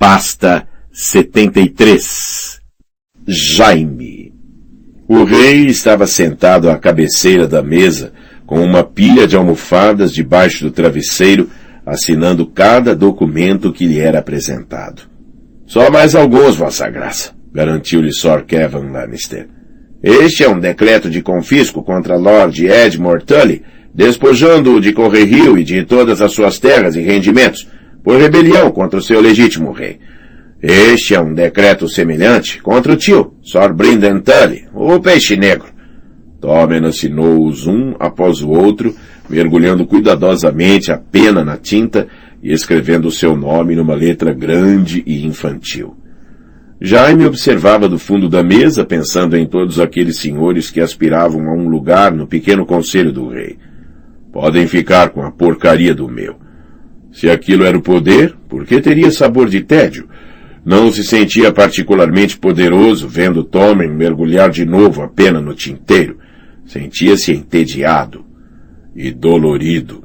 Pasta 73 Jaime O rei estava sentado à cabeceira da mesa, com uma pilha de almofadas debaixo do travesseiro, assinando cada documento que lhe era apresentado. Só mais alguns, Vossa Graça, garantiu-lhe Sir Kevin Lannister. Este é um decreto de confisco contra Lord Edmure Tully, despojando-o de Correrio e de todas as suas terras e rendimentos, por rebelião contra o seu legítimo rei. Este é um decreto semelhante contra o tio, Sir Brynden Tully, o peixe negro. Tommen assinou-os um após o outro, mergulhando cuidadosamente a pena na tinta e escrevendo o seu nome numa letra grande e infantil. Jaime observava do fundo da mesa, pensando em todos aqueles senhores que aspiravam a um lugar no pequeno conselho do rei. Podem ficar com a porcaria do meu. Se aquilo era o poder, por que teria sabor de tédio? Não se sentia particularmente poderoso vendo Tommen mergulhar de novo a pena no tinteiro. Sentia-se entediado e dolorido.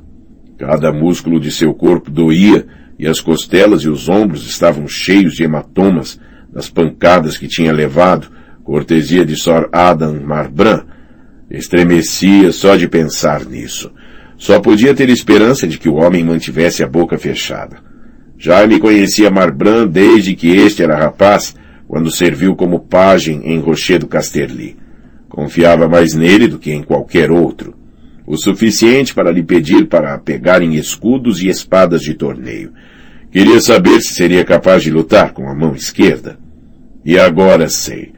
Cada músculo de seu corpo doía e as costelas e os ombros estavam cheios de hematomas das pancadas que tinha levado, cortesia de Sor Adam Marbran. Estremecia só de pensar nisso. Só podia ter esperança de que o homem mantivesse a boca fechada. Já me conhecia Marbran desde que este era rapaz, quando serviu como pajem em Rochedo Casterly. Confiava mais nele do que em qualquer outro. O suficiente para lhe pedir para pegarem escudos e espadas de torneio. Queria saber se seria capaz de lutar com a mão esquerda. E agora sei.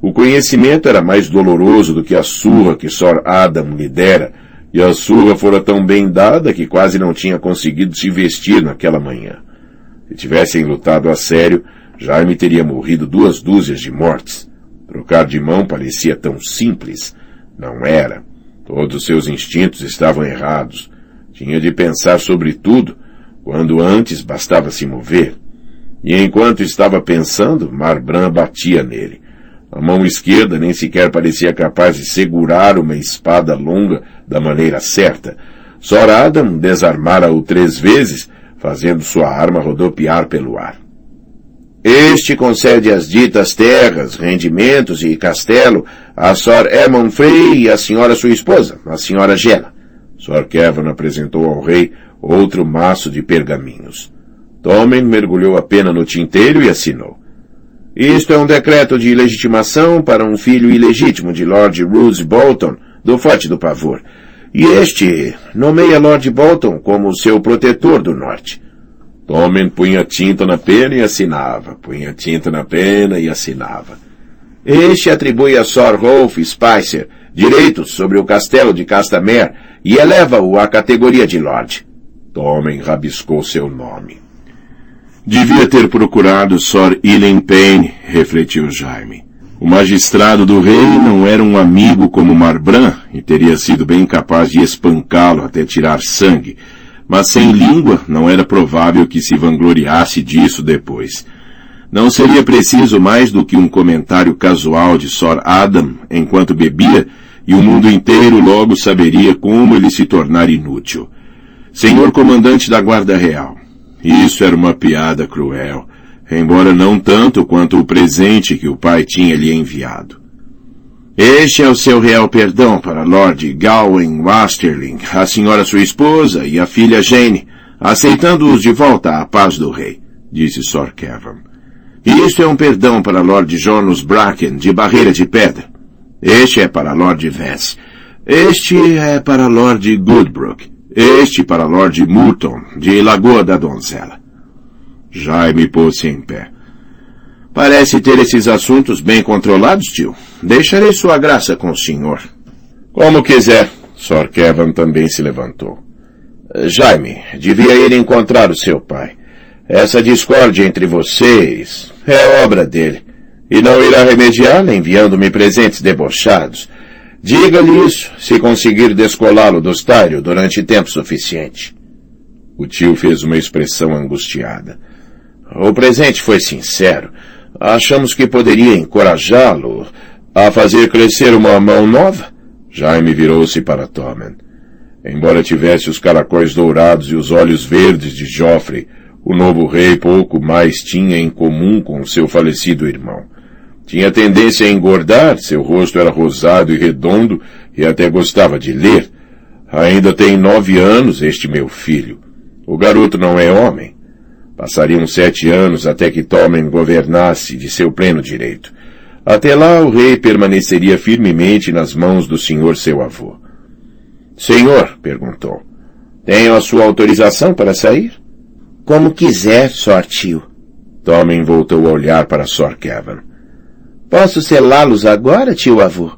O conhecimento era mais doloroso do que a surra que Sor Adam lhe dera, e a surra fora tão bem dada que quase não tinha conseguido se vestir naquela manhã. Se tivessem lutado a sério, Jaime teria morrido duas dúzias de mortes. Trocar de mão parecia tão simples. Não era. Todos os seus instintos estavam errados. Tinha de pensar sobre tudo, quando antes bastava se mover. E enquanto estava pensando, Marbran batia nele. A mão esquerda nem sequer parecia capaz de segurar uma espada longa da maneira certa. Sor Adam desarmara-o três vezes, fazendo sua arma rodopiar pelo ar. Este concede as ditas terras, rendimentos e castelo a Sor Emon Frey e a senhora sua esposa, a senhora Gela. Sor Kevin apresentou ao rei outro maço de pergaminhos. Tommen mergulhou a pena no tinteiro e assinou. Isto é um decreto de legitimação para um filho ilegítimo de Lord Roose Bolton, do Forte do Pavor. E este nomeia Lord Bolton como seu protetor do norte. Tommen punha tinta na pena e assinava, punha tinta na pena e assinava. Este atribui a Sir Rolf Spicer direitos sobre o castelo de Castamere e eleva-o à categoria de Lord. Tommen rabiscou seu nome. Devia ter procurado Sor Ellen Payne, refletiu Jaime. O magistrado do rei não era um amigo como Marbran e teria sido bem capaz de espancá-lo até tirar sangue, mas sem língua não era provável que se vangloriasse disso depois. Não seria preciso mais do que um comentário casual de Sor Adam enquanto bebia e o mundo inteiro logo saberia como ele se tornar inútil. Senhor comandante da Guarda Real, isso era uma piada cruel, embora não tanto quanto o presente que o pai tinha lhe enviado. Este é o seu real perdão para Lord Gawain Wasterling, a senhora sua esposa e a filha Jane, aceitando-os de volta à paz do rei, disse Sir Kevin. Isto é um perdão para Lord Jonas Bracken, de Barreira de Pedra. Este é para Lord Vess. Este é para Lord Goodbrook. Este para Lord Murton, de Lagoa da Donzela. Jaime pôs-se em pé. Parece ter esses assuntos bem controlados, tio. Deixarei sua graça com o senhor. Como quiser. Sir Kevin também se levantou. Jaime, devia ir encontrar o seu pai. Essa discórdia entre vocês é obra dele. E não irá remediá-la enviando-me presentes debochados. Diga-lhe isso, se conseguir descolá-lo do estário durante tempo suficiente. O tio fez uma expressão angustiada. O presente foi sincero. Achamos que poderia encorajá-lo a fazer crescer uma mão nova. Jaime virou-se para Tommen. Embora tivesse os caracóis dourados e os olhos verdes de Joffrey, O novo rei pouco mais tinha em comum com seu falecido irmão. Tinha tendência a engordar, seu rosto era rosado e redondo e até gostava de ler. Ainda tem nove anos este meu filho. O garoto não é homem. Passariam sete anos até que Tommen governasse de seu pleno direito. Até lá o rei permaneceria firmemente nas mãos do senhor seu avô. Senhor, perguntou, tenho a sua autorização para sair? Como quiser, Sr. tio. Tommen voltou a olhar para Sr. Kevin. Posso selá-los agora, tio avô?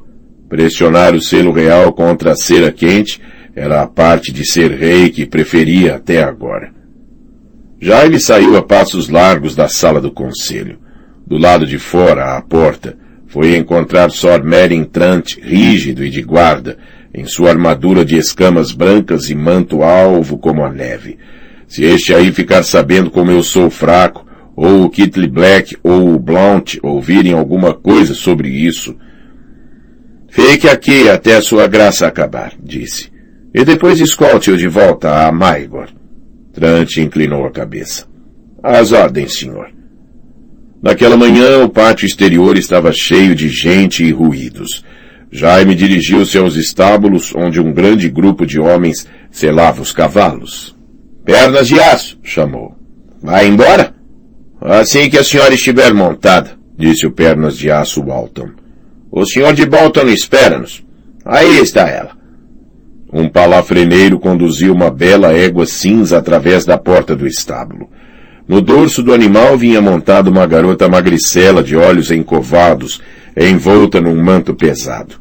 Pressionar o selo real contra a cera quente era a parte de ser rei que preferia até agora. Jaime saiu a passos largos da sala do conselho. Do lado de fora, à porta, foi encontrar Sor Merin Trant, rígido e de guarda, em sua armadura de escamas brancas e manto alvo como a neve. Se este aí ficar sabendo como eu sou fraco, ou o Kitley Black ou o Blount ouvirem alguma coisa sobre isso. Fique aqui até a sua graça acabar, disse. E depois escolte-o de volta a Maigor. Trant inclinou a cabeça. As ordens, senhor. Naquela manhã, o pátio exterior estava cheio de gente e ruídos. Jaime dirigiu-se aos estábulos, onde um grande grupo de homens selava os cavalos. Pernas de aço, chamou. Vai embora? Assim que a senhora estiver montada, disse o Pernas de Aço Walton. O senhor de Bolton espera-nos. Aí está ela. Um palafreneiro conduziu uma bela égua cinza através da porta do estábulo. No dorso do animal vinha montada uma garota magricela de olhos encovados, envolta num manto pesado.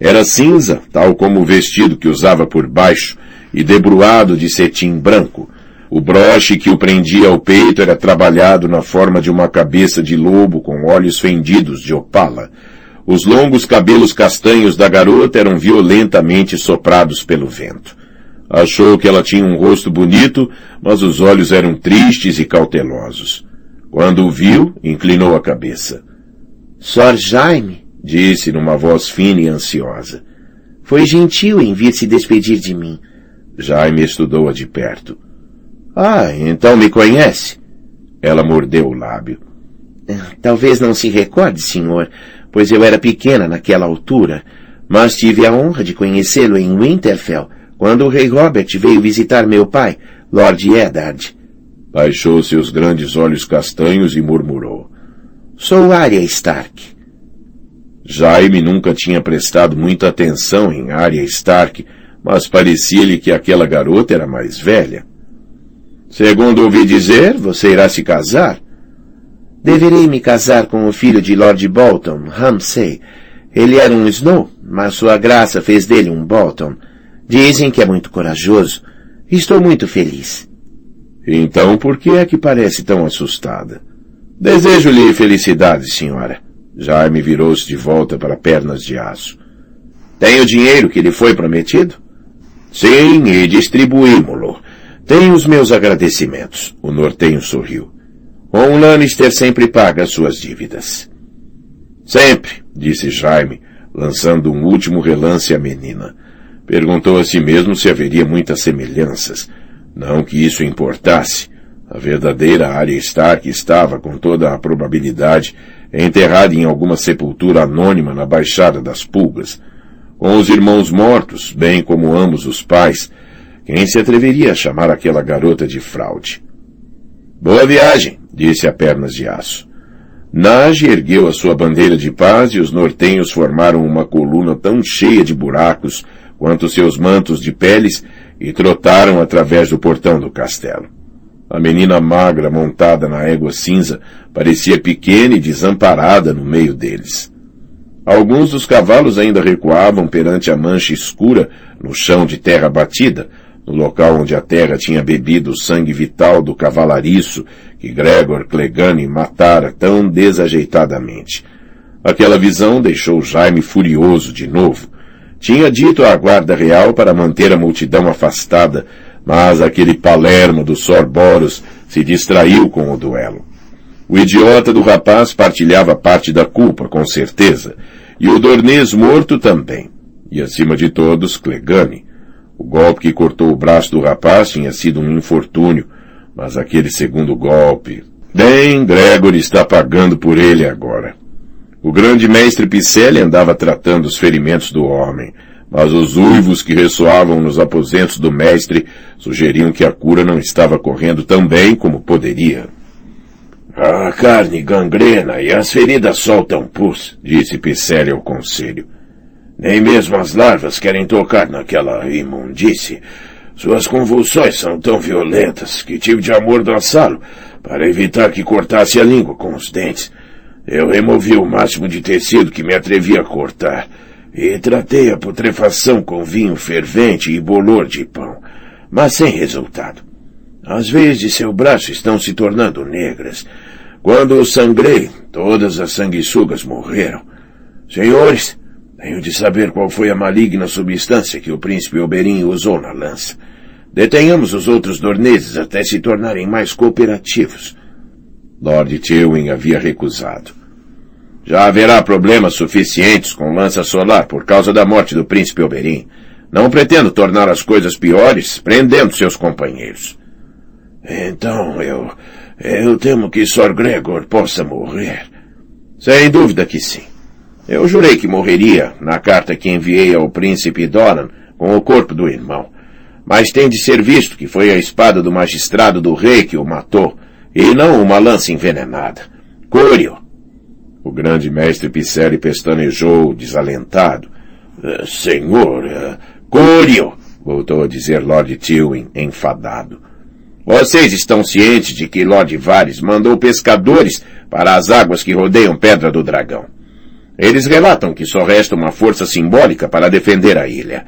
Era cinza, tal como o vestido que usava por baixo, e debruado de cetim branco, o broche que o prendia ao peito era trabalhado na forma de uma cabeça de lobo com olhos fendidos de opala. Os longos cabelos castanhos da garota eram violentamente soprados pelo vento. Achou que ela tinha um rosto bonito, mas os olhos eram tristes e cautelosos. Quando o viu, inclinou a cabeça. Sor Jaime, disse numa voz fina e ansiosa. Foi gentil em vir se despedir de mim. Jaime estudou-a de perto. Ah, então me conhece? Ela mordeu o lábio. Talvez não se recorde, senhor, pois eu era pequena naquela altura, mas tive a honra de conhecê-lo em Winterfell, quando o rei Robert veio visitar meu pai, Lord Eddard. Baixou seus grandes olhos castanhos e murmurou. Sou Arya Stark. Jaime nunca tinha prestado muita atenção em Arya Stark, mas parecia-lhe que aquela garota era mais velha. Segundo ouvi dizer, você irá se casar? Deverei me casar com o filho de Lord Bolton, Ramsay. Ele era um Snow, mas sua graça fez dele um Bolton. Dizem que é muito corajoso. Estou muito feliz. Então por que é que parece tão assustada? Desejo-lhe felicidade, senhora. Jaime virou-se de volta para pernas de aço. Tem o dinheiro que lhe foi prometido? Sim, e distribuímo-lo. Tenho os meus agradecimentos. O nortenho sorriu. Um Lannister sempre paga suas dívidas. Sempre, disse Jaime, lançando um último relance à menina. Perguntou a si mesmo se haveria muitas semelhanças. Não que isso importasse. A verdadeira Arya Stark estava, com toda a probabilidade, enterrada em alguma sepultura anônima na Baixada das Pulgas. Com os irmãos mortos, bem como ambos os pais, quem se atreveria a chamar aquela garota de fraude? Boa viagem, disse a pernas de aço. Nage ergueu a sua bandeira de paz e os nortenhos formaram uma coluna tão cheia de buracos quanto seus mantos de peles e trotaram através do portão do castelo. A menina magra montada na égua cinza parecia pequena e desamparada no meio deles. Alguns dos cavalos ainda recuavam perante a mancha escura no chão de terra batida, no local onde a terra tinha bebido o sangue vital do cavalariço que Gregor Clegane matara tão desajeitadamente. Aquela visão deixou Jaime furioso de novo. Tinha dito à guarda real para manter a multidão afastada, mas aquele palermo do Sorboros se distraiu com o duelo. O idiota do rapaz partilhava parte da culpa, com certeza, e o Dornês morto também. E acima de todos, Clegane. O golpe que cortou o braço do rapaz tinha sido um infortúnio, Mas aquele segundo golpe... Bem, Gregory está pagando por ele agora. O grande mestre Picelli andava tratando os ferimentos do homem, mas os uivos que ressoavam nos aposentos do mestre sugeriam que a cura não estava correndo tão bem como poderia. A carne gangrena e as feridas soltam pus, disse Picelli ao conselho. Nem mesmo as larvas querem tocar naquela imundície. Suas convulsões são tão violentas que tive de amordaçá-lo para evitar que cortasse a língua com os dentes. Eu removi o máximo de tecido que me atrevi a cortar e tratei a putrefação com vinho fervente e bolor de pão, mas sem resultado. As veias de seu braço estão se tornando negras. Quando sangrei, todas as sanguessugas morreram. Senhores, tenho de saber qual foi a maligna substância que o príncipe Oberyn usou na lança. Detenhamos os outros dorneses até se tornarem mais cooperativos. Lord Tywin havia recusado. Já haverá problemas suficientes com lança solar por causa da morte do príncipe Oberyn. Não pretendo tornar as coisas piores prendendo seus companheiros. Então eu... eu temo que Sor Gregor possa morrer. Sem dúvida que sim. Eu jurei que morreria na carta que enviei ao príncipe Doran com o corpo do irmão. Mas tem de ser visto que foi a espada do magistrado do rei que o matou, e não uma lança envenenada. Cúrio! O grande mestre Picelli pestanejou, desalentado. Uh, senhor, uh, Cúrio! voltou a dizer Lord Tywin, enfadado. Vocês estão cientes de que Lord Vares mandou pescadores para as águas que rodeiam Pedra do Dragão. Eles relatam que só resta uma força simbólica para defender a ilha.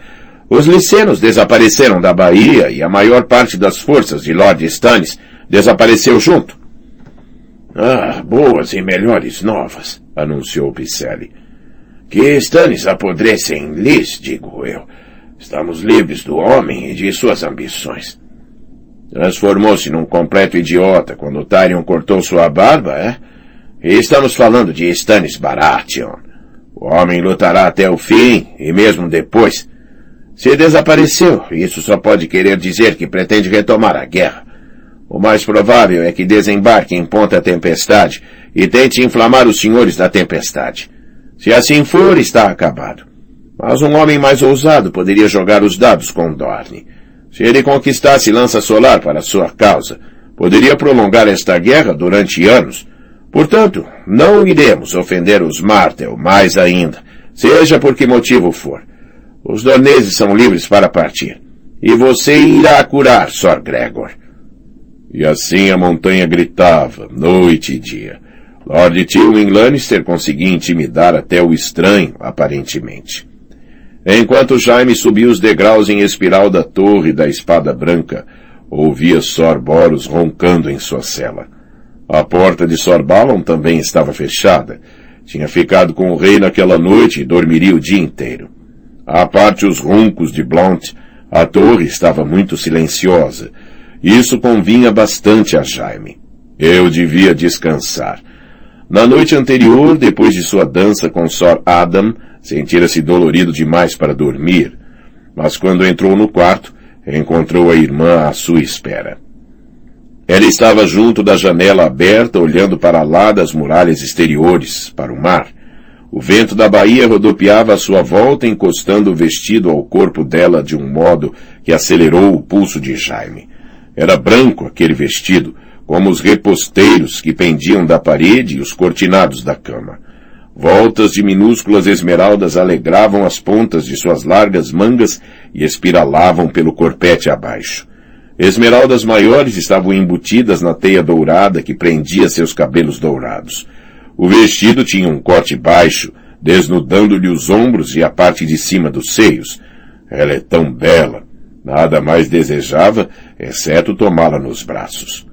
Os licenos desapareceram da Bahia e a maior parte das forças de Lord Stannis desapareceu junto. Ah, boas e melhores novas, anunciou Picelli. Que Stannis apodreça em Lis, digo eu. Estamos livres do homem e de suas ambições. Transformou-se num completo idiota quando Tyrion cortou sua barba, é? Estamos falando de Stannis Baratheon. O homem lutará até o fim, e mesmo depois. Se desapareceu, isso só pode querer dizer que pretende retomar a guerra. O mais provável é que desembarque em Ponta Tempestade e tente inflamar os senhores da Tempestade. Se assim for, está acabado. Mas um homem mais ousado poderia jogar os dados com Dorne. Se ele conquistasse Lança Solar para sua causa, poderia prolongar esta guerra durante anos, Portanto, não iremos ofender os Martel mais ainda, seja por que motivo for. Os dorneses são livres para partir. E você irá curar, Sor Gregor. E assim a montanha gritava, noite e dia. Lord Tywin Lannister conseguia intimidar até o estranho, aparentemente. Enquanto Jaime subia os degraus em espiral da torre da espada branca, ouvia Sor Boros roncando em sua cela. A porta de Sorbalon também estava fechada. Tinha ficado com o rei naquela noite e dormiria o dia inteiro. À parte os roncos de Blount, a torre estava muito silenciosa. Isso convinha bastante a Jaime. Eu devia descansar. Na noite anterior, depois de sua dança com Sor Adam, sentira-se dolorido demais para dormir. Mas quando entrou no quarto, encontrou a irmã à sua espera. Ela estava junto da janela aberta, olhando para lá das muralhas exteriores, para o mar. O vento da baía rodopiava à sua volta, encostando o vestido ao corpo dela de um modo que acelerou o pulso de Jaime. Era branco aquele vestido, como os reposteiros que pendiam da parede e os cortinados da cama. Voltas de minúsculas esmeraldas alegravam as pontas de suas largas mangas e espiralavam pelo corpete abaixo. Esmeraldas maiores estavam embutidas na teia dourada que prendia seus cabelos dourados. O vestido tinha um corte baixo, desnudando-lhe os ombros e a parte de cima dos seios. Ela é tão bela. Nada mais desejava, exceto tomá-la nos braços.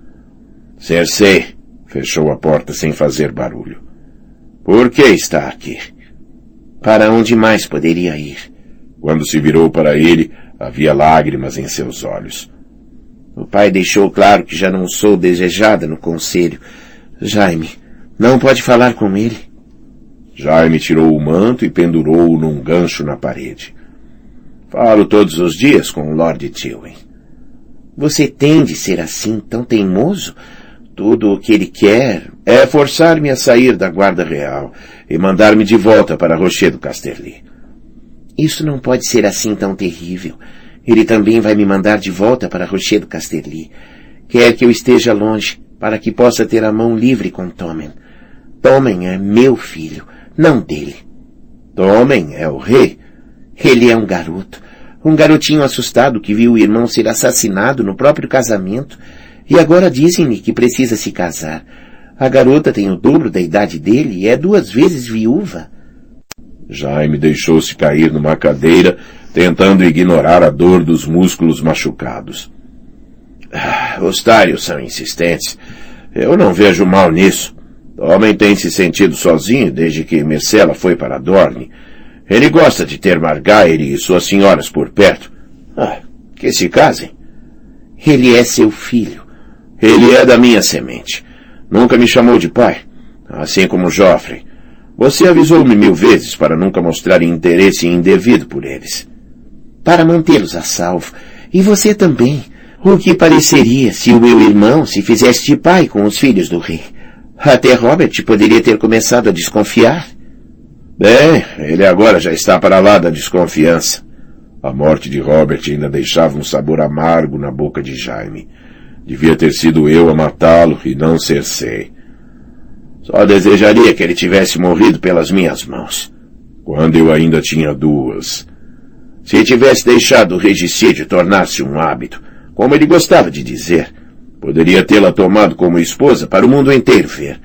Cersei, fechou a porta sem fazer barulho. Por que está aqui? Para onde mais poderia ir? Quando se virou para ele, havia lágrimas em seus olhos. O pai deixou claro que já não sou desejada no conselho. Jaime, não pode falar com ele? Jaime tirou o manto e pendurou-o num gancho na parede. Falo todos os dias com o Lord Tywin. Você tem de ser assim, tão teimoso? Tudo o que ele quer é forçar-me a sair da guarda real e mandar-me de volta para Rocher do Casterly. Isso não pode ser assim tão terrível. Ele também vai me mandar de volta para Rocher do Casterly. Quer que eu esteja longe, para que possa ter a mão livre com Tomen. Tomen é meu filho, não dele. Tomen é o rei. Ele é um garoto. Um garotinho assustado que viu o irmão ser assassinado no próprio casamento e agora dizem-lhe que precisa se casar. A garota tem o dobro da idade dele e é duas vezes viúva. Jaime deixou-se cair numa cadeira, tentando ignorar a dor dos músculos machucados. Ah, os tários são insistentes. Eu não vejo mal nisso. O homem tem se sentido sozinho desde que Mercela foi para Dorne. Ele gosta de ter Margaire e suas senhoras por perto. Ah, que se casem. Ele é seu filho. Ele é da minha semente. Nunca me chamou de pai. Assim como Joffrey. Você avisou-me mil vezes para nunca mostrar interesse indevido por eles. Para mantê-los a salvo. E você também. O que pareceria se o meu irmão se fizesse de pai com os filhos do rei? Até Robert poderia ter começado a desconfiar. Bem, ele agora já está para lá da desconfiança. A morte de Robert ainda deixava um sabor amargo na boca de Jaime. Devia ter sido eu a matá-lo e não Cersei. Só desejaria que ele tivesse morrido pelas minhas mãos. Quando eu ainda tinha duas. Se tivesse deixado o regicídio tornar-se um hábito, como ele gostava de dizer, poderia tê-la tomado como esposa para o mundo inteiro ver.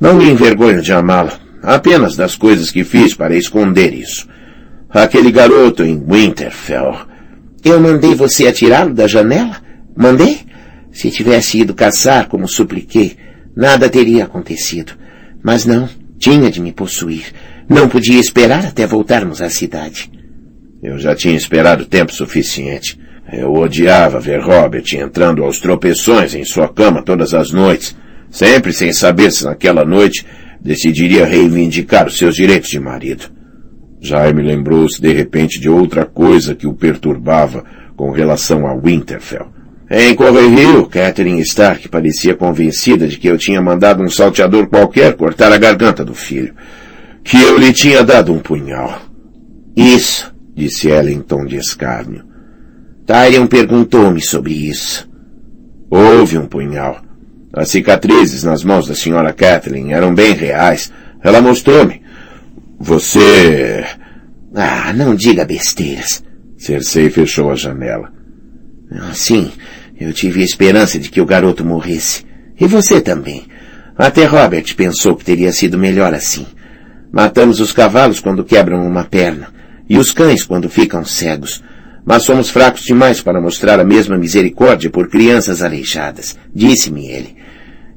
Não me envergonho de amá-la, apenas das coisas que fiz para esconder isso. Aquele garoto em Winterfell. Eu mandei você atirá-lo da janela? Mandei? Se tivesse ido caçar como supliquei, nada teria acontecido. Mas não, tinha de me possuir. Não podia esperar até voltarmos à cidade. Eu já tinha esperado tempo suficiente. Eu odiava ver Robert entrando aos tropeções em sua cama todas as noites, sempre sem saber se naquela noite decidiria reivindicar os seus direitos de marido. Jaime lembrou-se de repente de outra coisa que o perturbava com relação a Winterfell. Em Correio, Catherine Stark parecia convencida de que eu tinha mandado um salteador qualquer cortar a garganta do filho. Que eu lhe tinha dado um punhal. Isso, disse ela em tom de escárnio. Tyrion perguntou-me sobre isso. Houve um punhal. As cicatrizes nas mãos da senhora Kathleen eram bem reais. Ela mostrou-me. Você... Ah, não diga besteiras. Cersei fechou a janela. Ah, sim, eu tive a esperança de que o garoto morresse. E você também. Até Robert pensou que teria sido melhor assim. Matamos os cavalos quando quebram uma perna, e os cães quando ficam cegos. Mas somos fracos demais para mostrar a mesma misericórdia por crianças aleijadas, disse-me ele.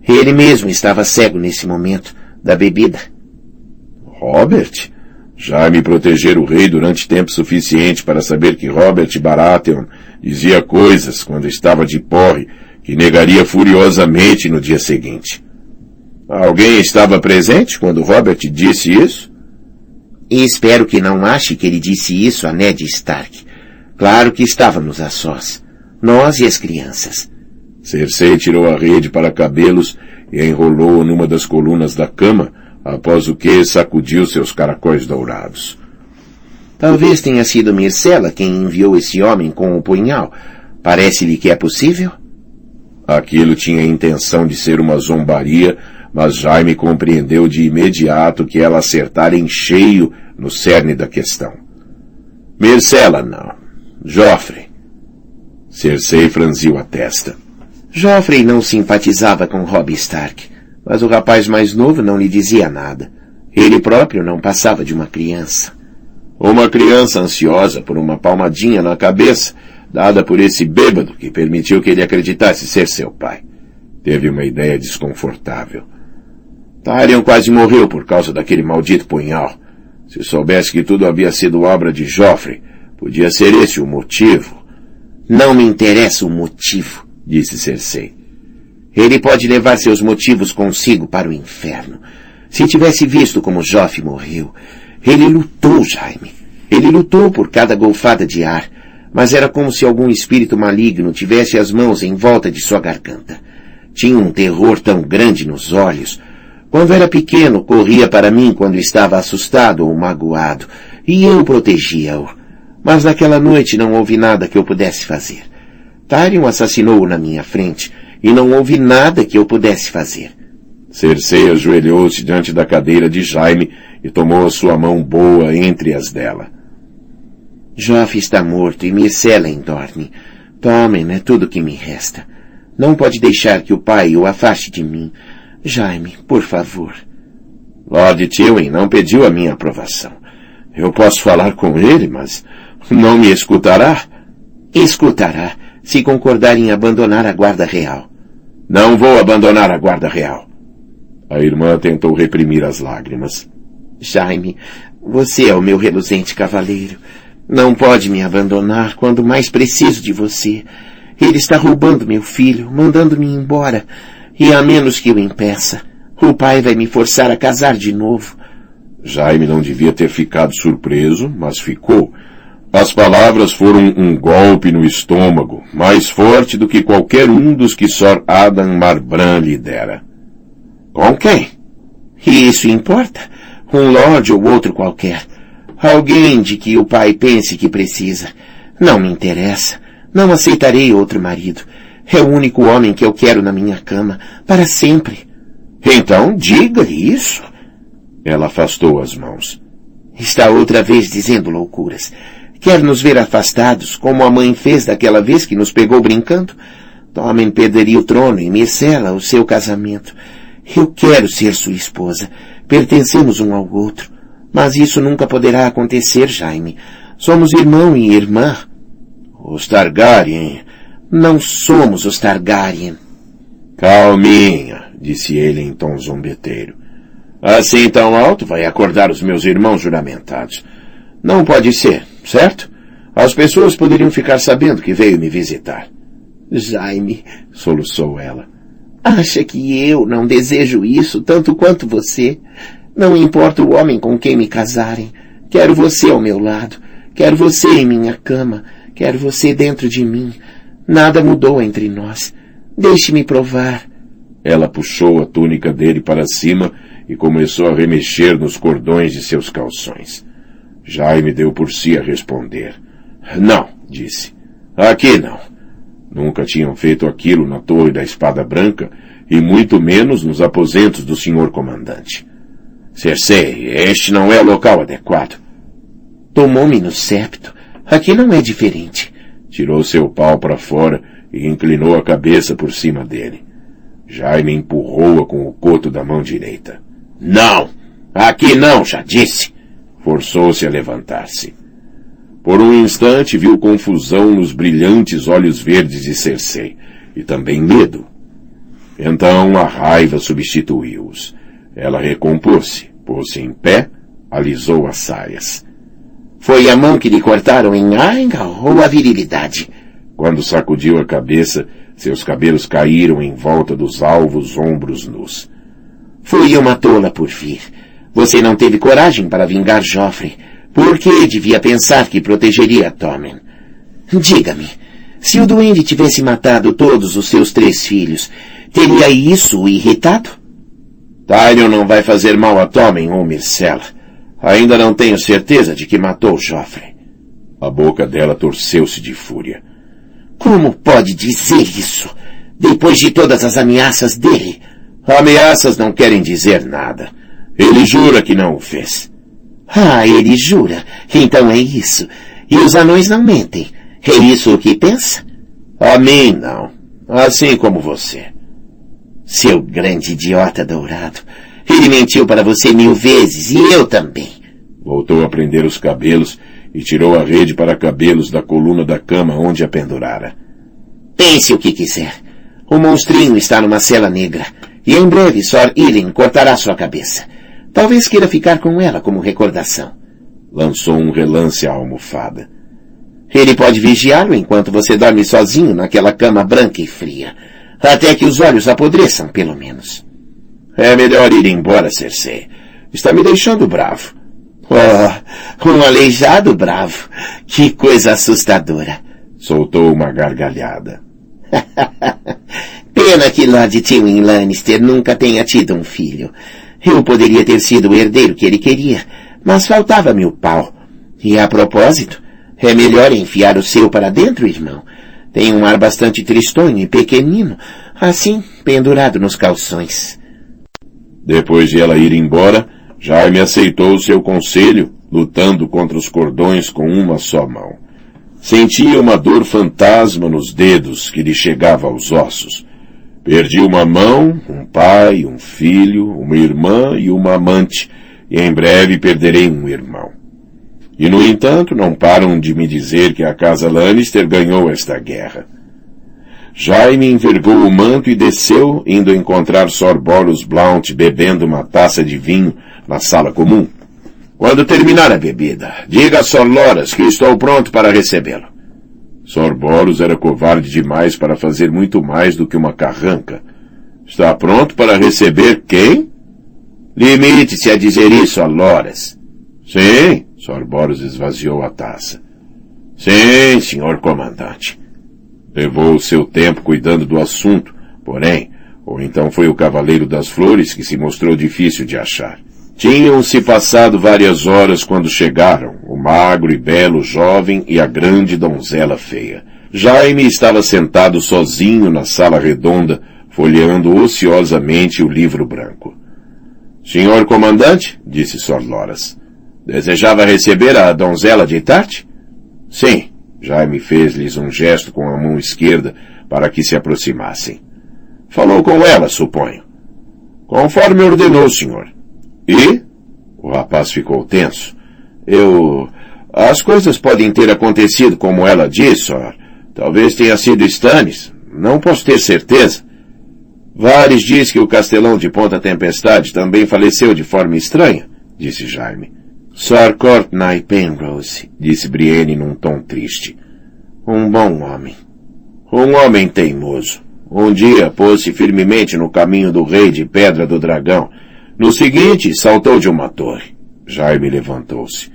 Ele mesmo estava cego nesse momento, da bebida. Robert? Já me proteger o rei durante tempo suficiente para saber que Robert Baratheon dizia coisas quando estava de porre que negaria furiosamente no dia seguinte. Alguém estava presente quando Robert disse isso? E espero que não ache que ele disse isso a Ned Stark. Claro que estávamos a sós. Nós e as crianças. Cersei tirou a rede para cabelos e enrolou-o numa das colunas da cama, após o que sacudiu seus caracóis dourados. Talvez tenha sido Mircela quem enviou esse homem com o punhal. Parece-lhe que é possível? Aquilo tinha a intenção de ser uma zombaria, mas Jaime compreendeu de imediato que ela acertara em cheio no cerne da questão. Mircela não. Joffrey. Cersei franziu a testa. Joffrey não simpatizava com Robb Stark. Mas o rapaz mais novo não lhe dizia nada. Ele próprio não passava de uma criança. Uma criança ansiosa por uma palmadinha na cabeça, dada por esse bêbado que permitiu que ele acreditasse ser seu pai. Teve uma ideia desconfortável. Tyrion quase morreu por causa daquele maldito punhal. Se soubesse que tudo havia sido obra de Joffrey, podia ser esse o motivo. Não me interessa o motivo, disse Cersei. Ele pode levar seus motivos consigo para o inferno. Se tivesse visto como Joff morreu, ele lutou, Jaime. Ele lutou por cada golfada de ar. mas era como se algum espírito maligno tivesse as mãos em volta de sua garganta. Tinha um terror tão grande nos olhos. Quando era pequeno, corria para mim quando estava assustado ou magoado, e eu protegia-o. Mas naquela noite não houve nada que eu pudesse fazer. Tyrion assassinou-o na minha frente, e não houve nada que eu pudesse fazer. Cersei ajoelhou-se diante da cadeira de Jaime e tomou a sua mão boa entre as dela. Joff está morto e Myrcella Dorne. Tomem é tudo que me resta. Não pode deixar que o pai o afaste de mim. Jaime, por favor. Lord Tywin não pediu a minha aprovação. Eu posso falar com ele, mas não me escutará? Escutará, se concordar em abandonar a guarda real. Não vou abandonar a guarda real. A irmã tentou reprimir as lágrimas. Jaime, você é o meu reluzente cavaleiro. Não pode me abandonar quando mais preciso de você. Ele está roubando meu filho, mandando-me embora. E a menos que eu impeça, o pai vai me forçar a casar de novo. Jaime não devia ter ficado surpreso, mas ficou. As palavras foram um golpe no estômago, mais forte do que qualquer um dos que Sor Adam Marbrand lhe dera. Com quem? E isso importa? Um lord ou outro qualquer. Alguém de que o pai pense que precisa. Não me interessa. Não aceitarei outro marido. É o único homem que eu quero na minha cama, para sempre. Então diga isso. Ela afastou as mãos. Está outra vez dizendo loucuras. Quer nos ver afastados, como a mãe fez daquela vez que nos pegou brincando? Tomem perderia o trono e Micela o seu casamento. Eu quero ser sua esposa. Pertencemos um ao outro. Mas isso nunca poderá acontecer, Jaime. Somos irmão e irmã. Os Targaryen. Não somos os Targaryen. Calminha, disse ele em tom zombeteiro. Assim tão alto vai acordar os meus irmãos juramentados. Não pode ser, certo? As pessoas poderiam ficar sabendo que veio me visitar. Jaime, soluçou ela. Acha que eu não desejo isso tanto quanto você? Não importa o homem com quem me casarem. Quero você ao meu lado. Quero você em minha cama. Quero você dentro de mim. Nada mudou entre nós. Deixe-me provar. Ela puxou a túnica dele para cima e começou a remexer nos cordões de seus calções. Jaime deu por si a responder. Não, disse. Aqui não. Nunca tinham feito aquilo na Torre da Espada Branca, e muito menos nos aposentos do senhor comandante. Cersei, este não é o local adequado. Tomou-me no septo. Aqui não é diferente. Tirou seu pau para fora e inclinou a cabeça por cima dele. Jaime empurrou-a com o coto da mão direita. Não! Aqui não, já disse! Forçou-se a levantar-se. Por um instante viu confusão nos brilhantes olhos verdes de Cersei, e também medo. Então a raiva substituiu-os. Ela recompôs-se, pôs-se em pé, alisou as saias. Foi a mão que lhe cortaram em Ainga ou a virilidade? Quando sacudiu a cabeça, seus cabelos caíram em volta dos alvos ombros nus. Fui uma tola por vir. Você não teve coragem para vingar Joffrey. Por que devia pensar que protegeria Tommen? Diga-me, se o duende tivesse matado todos os seus três filhos, teria isso o irritado? Tyrion não vai fazer mal a Tommen ou Myrcella. Ainda não tenho certeza de que matou Joffrey. A boca dela torceu-se de fúria. Como pode dizer isso? Depois de todas as ameaças dele? Ameaças não querem dizer nada. Ele jura que não o fez. Ah, ele jura. Então é isso. E os anões não mentem. É isso o que pensa? A mim não. Assim como você. Seu grande idiota dourado. Ele mentiu para você mil vezes e eu também. Voltou a prender os cabelos e tirou a rede para cabelos da coluna da cama onde a pendurara. Pense o que quiser. O monstrinho está numa cela negra e em breve Sor Irin cortará sua cabeça. Talvez queira ficar com ela como recordação. Lançou um relance à almofada. Ele pode vigiá-lo enquanto você dorme sozinho naquela cama branca e fria. Até que os olhos apodreçam, pelo menos. É melhor ir embora, Cersei. Está me deixando bravo. Oh, um aleijado bravo. Que coisa assustadora. Soltou uma gargalhada. Pena que Lord Tywin Lannister nunca tenha tido um filho. Eu poderia ter sido o herdeiro que ele queria, mas faltava-me o pau. E a propósito, é melhor enfiar o seu para dentro, irmão. Tem um ar bastante tristonho e pequenino, assim, pendurado nos calções. Depois de ela ir embora, Jaime aceitou o seu conselho, lutando contra os cordões com uma só mão. Sentia uma dor fantasma nos dedos que lhe chegava aos ossos. Perdi uma mão, um pai, um filho, uma irmã e uma amante, e em breve perderei um irmão. E no entanto não param de me dizer que a casa Lannister ganhou esta guerra. Jaime envergou o manto e desceu, indo encontrar Sor Boros Blount bebendo uma taça de vinho na sala comum. Quando terminar a bebida, diga a Sor Loras que estou pronto para recebê-lo. Sor Boros era covarde demais para fazer muito mais do que uma carranca. Está pronto para receber quem? Limite-se a dizer isso a Loras. Sim, Sor Boros esvaziou a taça. Sim, senhor comandante. Levou seu tempo cuidando do assunto, porém, ou então foi o Cavaleiro das Flores que se mostrou difícil de achar. Tinham-se passado várias horas quando chegaram, o magro e belo jovem e a grande donzela feia. Jaime estava sentado sozinho na sala redonda, folheando ociosamente o livro branco. Senhor comandante, disse Sor Loras, desejava receber a donzela de Tarte? Sim. Jaime fez-lhes um gesto com a mão esquerda para que se aproximassem. Falou com ela, suponho. Conforme ordenou, senhor. E? O rapaz ficou tenso. Eu... As coisas podem ter acontecido como ela disse, ó. Talvez tenha sido Stannis. Não posso ter certeza. Vares diz que o castelão de Ponta Tempestade também faleceu de forma estranha, disse Jaime. Sir Courtney Penrose, disse Brienne num tom triste. Um bom homem. Um homem teimoso. Um dia pôs-se firmemente no caminho do rei de Pedra do Dragão, no seguinte, saltou de uma torre. Jaime levantou-se.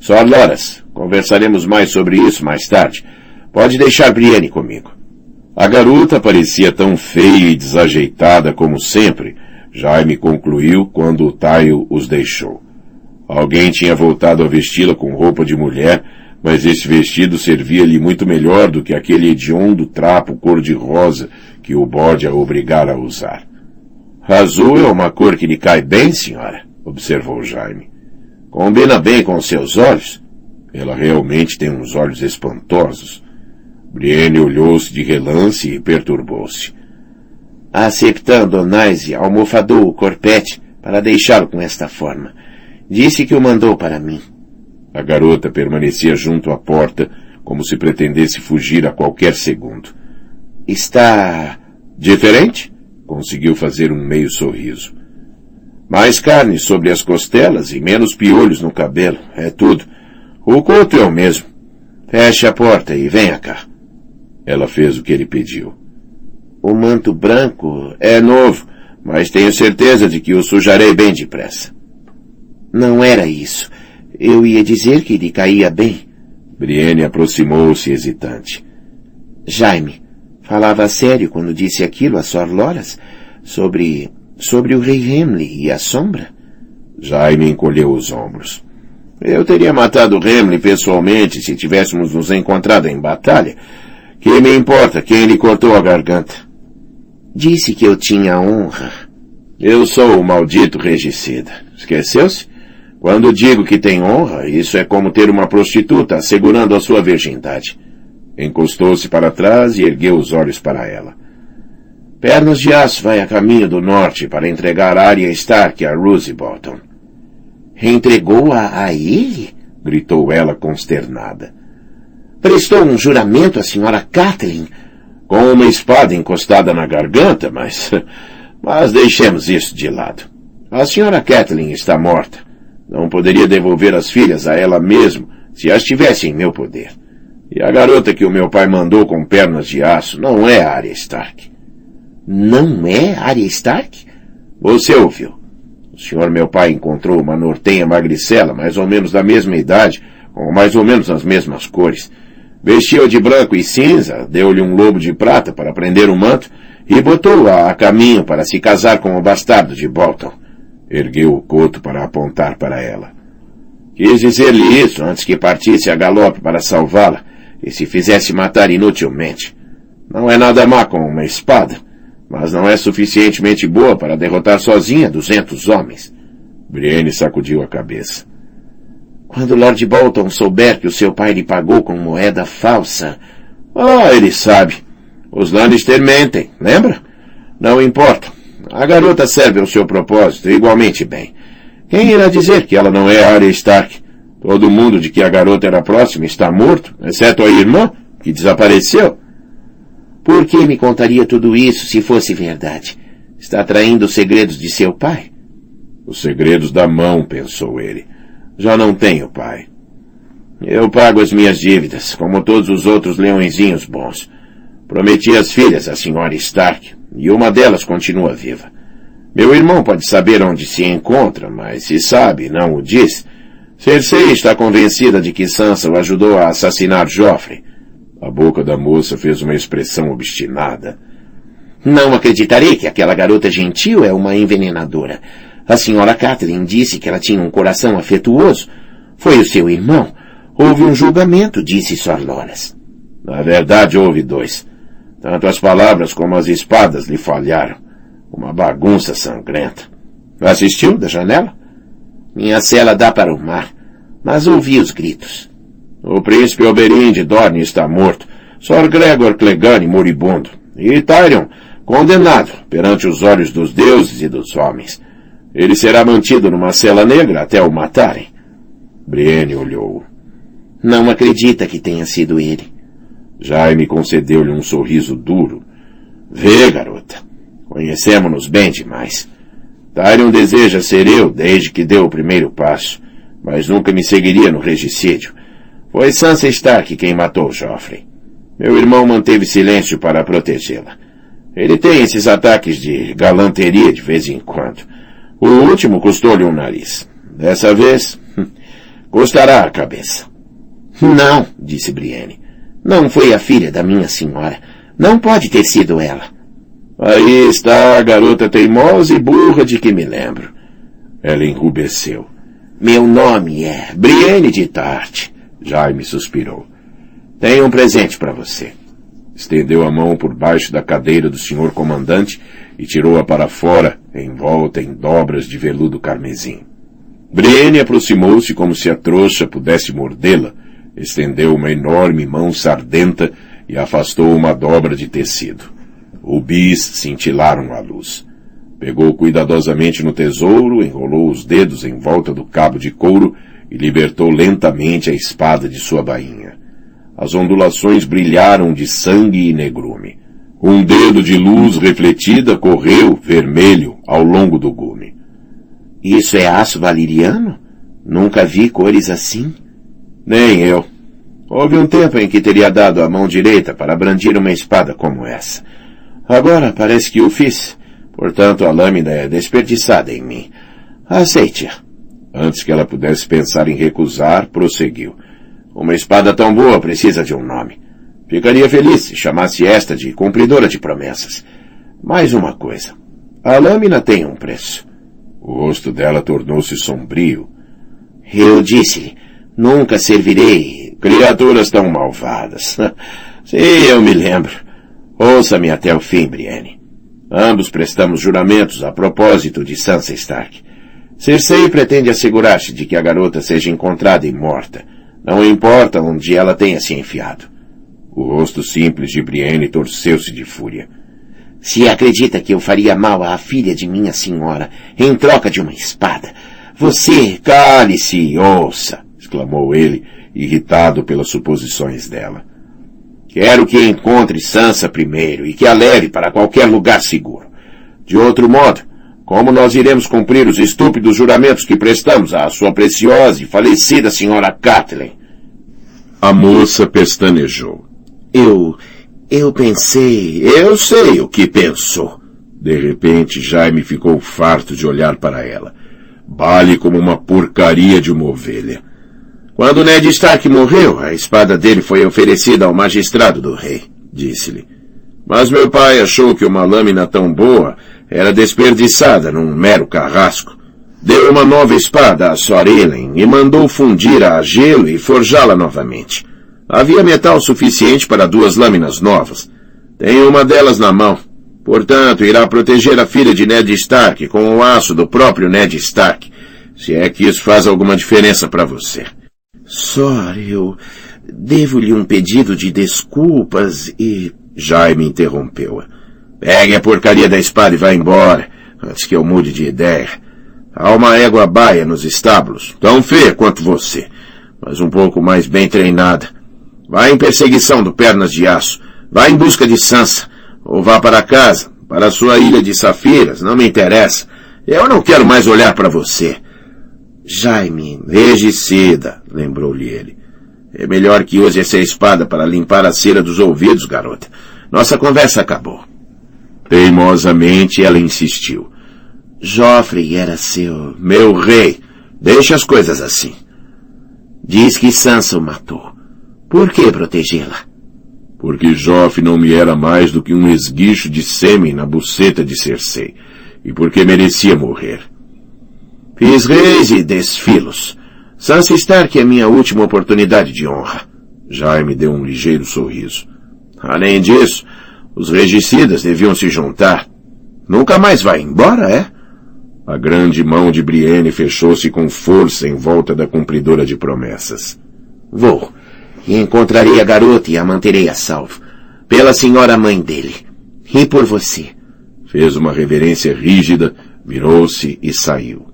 Sr. Loras, conversaremos mais sobre isso mais tarde. Pode deixar Brienne comigo. A garota parecia tão feia e desajeitada como sempre, Jaime concluiu quando o Taio os deixou. Alguém tinha voltado a vesti-la com roupa de mulher, mas esse vestido servia-lhe muito melhor do que aquele hediondo trapo cor-de-rosa que o bode a obrigara a usar. Azul é uma cor que lhe cai bem, senhora, observou Jaime. Combina bem com seus olhos. Ela realmente tem uns olhos espantosos. Brienne olhou-se de relance e perturbou-se. A septã Donaise almofadou o corpete para deixá-lo com esta forma. Disse que o mandou para mim. A garota permanecia junto à porta, como se pretendesse fugir a qualquer segundo. Está diferente? Conseguiu fazer um meio sorriso. Mais carne sobre as costelas e menos piolhos no cabelo. É tudo. O coto é o mesmo. Feche a porta e venha cá. Ela fez o que ele pediu. O manto branco é novo, mas tenho certeza de que o sujarei bem depressa. Não era isso. Eu ia dizer que lhe caía bem. Brienne aproximou-se hesitante. Jaime, Falava sério quando disse aquilo a Sor Loras sobre, sobre o rei Hemley e a sombra? Jaime encolheu os ombros. Eu teria matado Hemley pessoalmente se tivéssemos nos encontrado em batalha. Que me importa quem lhe cortou a garganta? Disse que eu tinha honra. Eu sou o maldito regicida. Esqueceu-se? Quando digo que tem honra, isso é como ter uma prostituta assegurando a sua virgindade. Encostou-se para trás e ergueu os olhos para ela. Pernas de Aço vai a caminho do norte para entregar Arya Stark a Rosie Bolton. Entregou-a a ele? gritou ela consternada. Prestou um juramento à senhora Kathleen com uma espada encostada na garganta, mas... Mas deixemos isso de lado. A senhora Kathleen está morta. Não poderia devolver as filhas a ela mesmo se as tivesse em meu poder. E a garota que o meu pai mandou com pernas de aço não é Arya Stark. Não é Arya Stark? Você ouviu. O senhor meu pai encontrou uma nortenha magricela, mais ou menos da mesma idade, com mais ou menos as mesmas cores. Vestiu-a de branco e cinza, deu-lhe um lobo de prata para prender o manto e botou-a a caminho para se casar com o bastardo de Bolton. Ergueu o coto para apontar para ela. Quis dizer-lhe isso antes que partisse a galope para salvá-la e se fizesse matar inutilmente. Não é nada má com uma espada, mas não é suficientemente boa para derrotar sozinha duzentos homens. Brienne sacudiu a cabeça. Quando Lord Bolton souber que o seu pai lhe pagou com moeda falsa... Ah, ele sabe. Os Lannister mentem, lembra? Não importa. A garota serve ao seu propósito igualmente bem. Quem irá dizer que ela não é Arya Stark? Todo mundo de que a garota era próxima está morto, exceto a irmã, que desapareceu. Por que me contaria tudo isso se fosse verdade? Está traindo os segredos de seu pai? Os segredos da mão, pensou ele. Já não tenho pai. Eu pago as minhas dívidas, como todos os outros leõezinhos bons. Prometi as filhas à senhora Stark, e uma delas continua viva. Meu irmão pode saber onde se encontra, mas se sabe, não o diz. Cersei está convencida de que Sansa o ajudou a assassinar Joffrey. A boca da moça fez uma expressão obstinada. Não acreditarei que aquela garota gentil é uma envenenadora. A senhora Catherine disse que ela tinha um coração afetuoso. Foi o seu irmão. Houve um julgamento, disse Sor Loras. Na verdade, houve dois. Tanto as palavras como as espadas lhe falharam. Uma bagunça sangrenta. Assistiu da janela? Minha cela dá para o mar, mas ouvi os gritos. O príncipe Oberyn de Dorne está morto. Sor Gregor Clegane moribundo. E Tyrion, condenado perante os olhos dos deuses e dos homens. Ele será mantido numa cela negra até o matarem. Brienne olhou. Não acredita que tenha sido ele. Jaime concedeu-lhe um sorriso duro. Vê, garota. Conhecemos-nos bem demais. Tyrion deseja ser eu desde que deu o primeiro passo, mas nunca me seguiria no regicídio. Foi Sansa Stark quem matou Joffrey. Meu irmão manteve silêncio para protegê-la. Ele tem esses ataques de galanteria de vez em quando. O último custou-lhe um nariz. Dessa vez, custará a cabeça. Não, disse Brienne. Não foi a filha da minha senhora. Não pode ter sido ela. Aí está a garota teimosa e burra de que me lembro. Ela enrubesceu. Meu nome é Brienne de Tarte. Jaime suspirou. Tenho um presente para você. Estendeu a mão por baixo da cadeira do senhor comandante e tirou-a para fora, envolta em dobras de veludo carmesim. Brienne aproximou-se como se a trouxa pudesse mordê-la, estendeu uma enorme mão sardenta e afastou uma dobra de tecido. Rubis cintilaram à luz. Pegou cuidadosamente no tesouro, enrolou os dedos em volta do cabo de couro e libertou lentamente a espada de sua bainha. As ondulações brilharam de sangue e negrume. Um dedo de luz refletida correu, vermelho, ao longo do gume. Isso é aço valeriano? Nunca vi cores assim. Nem eu. Houve um tempo em que teria dado a mão direita para brandir uma espada como essa. Agora parece que o fiz. Portanto, a lâmina é desperdiçada em mim. Aceite-a. Antes que ela pudesse pensar em recusar, prosseguiu. Uma espada tão boa precisa de um nome. Ficaria feliz se chamasse esta de cumpridora de promessas. Mais uma coisa. A lâmina tem um preço. O rosto dela tornou-se sombrio. Eu disse-lhe, nunca servirei. Criaturas tão malvadas. Sim, eu me lembro. Ouça-me até o fim, Brienne. Ambos prestamos juramentos a propósito de Sansa Stark. Cersei pretende assegurar-se de que a garota seja encontrada e morta. Não importa onde ela tenha se enfiado. O rosto simples de Brienne torceu-se de fúria. Se acredita que eu faria mal à filha de minha senhora em troca de uma espada, você... Cale-se e ouça! Exclamou ele, irritado pelas suposições dela. Quero que encontre Sansa primeiro e que a leve para qualquer lugar seguro. De outro modo, como nós iremos cumprir os estúpidos juramentos que prestamos à sua preciosa e falecida senhora Kathleen? A moça pestanejou. Eu, eu pensei... Eu sei o que pensou. De repente, Jaime ficou farto de olhar para ela. Bale como uma porcaria de uma ovelha. Quando Ned Stark morreu, a espada dele foi oferecida ao magistrado do rei, disse-lhe. Mas meu pai achou que uma lâmina tão boa era desperdiçada num mero carrasco. Deu uma nova espada a Sorelen e mandou fundir a gelo e forjá-la novamente. Havia metal suficiente para duas lâminas novas. Tenho uma delas na mão. Portanto, irá proteger a filha de Ned Stark com o aço do próprio Ned Stark, se é que isso faz alguma diferença para você. Sor, eu devo-lhe um pedido de desculpas e... Jaime interrompeu-a. Pegue a porcaria da espada e vá embora, antes que eu mude de ideia. Há uma égua baia nos estábulos, tão feia quanto você, mas um pouco mais bem treinada. Vá em perseguição do Pernas de Aço. Vá em busca de Sansa. Ou vá para casa, para a sua ilha de safiras, não me interessa. Eu não quero mais olhar para você. Jaime, regicida, lembrou-lhe ele. É melhor que use essa espada para limpar a cera dos ouvidos, garota. Nossa conversa acabou. Teimosamente ela insistiu. Joffrey era seu... Meu rei, deixe as coisas assim. Diz que Sansa o matou. Por que protegê-la? Porque Joffrey não me era mais do que um esguicho de sêmen na buceta de Cersei. E porque merecia morrer. Fiz reis e desfilos. Sansa Stark é minha última oportunidade de honra. Jaime deu um ligeiro sorriso. Além disso, os regicidas deviam se juntar. Nunca mais vai embora, é? A grande mão de Brienne fechou-se com força em volta da cumpridora de promessas. Vou. E encontrarei a garota e a manterei a salvo. Pela senhora mãe dele. E por você. Fez uma reverência rígida, virou-se e saiu.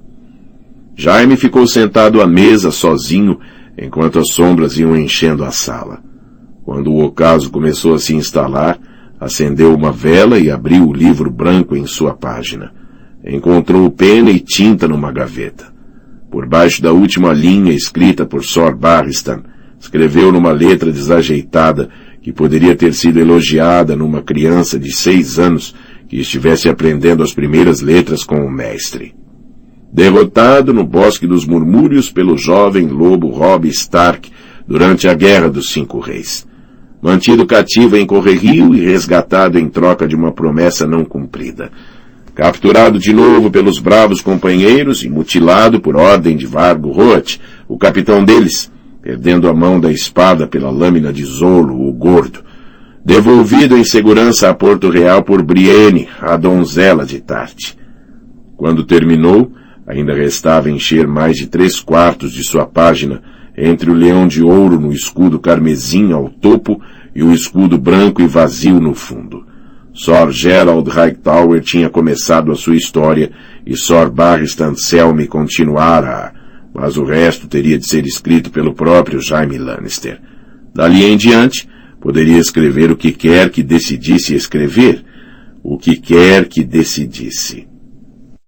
Jaime ficou sentado à mesa sozinho enquanto as sombras iam enchendo a sala. Quando o ocaso começou a se instalar, acendeu uma vela e abriu o livro branco em sua página. Encontrou pena e tinta numa gaveta. Por baixo da última linha escrita por Sor Barristan, escreveu numa letra desajeitada que poderia ter sido elogiada numa criança de seis anos que estivesse aprendendo as primeiras letras com o mestre derrotado no Bosque dos Murmúrios pelo jovem lobo Robb Stark durante a Guerra dos Cinco Reis. Mantido cativo em Correrio e resgatado em troca de uma promessa não cumprida. Capturado de novo pelos bravos companheiros e mutilado por ordem de Vargo Roth, o capitão deles, perdendo a mão da espada pela lâmina de Zolo, o gordo. Devolvido em segurança a Porto Real por Brienne, a donzela de Tarte. Quando terminou, Ainda restava encher mais de três quartos de sua página entre o leão de ouro no escudo carmesim ao topo e o escudo branco e vazio no fundo. Sor Gerald Hightower tinha começado a sua história e Sor Barristan Selmy continuara, mas o resto teria de ser escrito pelo próprio Jaime Lannister. Dali em diante, poderia escrever o que quer que decidisse escrever, o que quer que decidisse.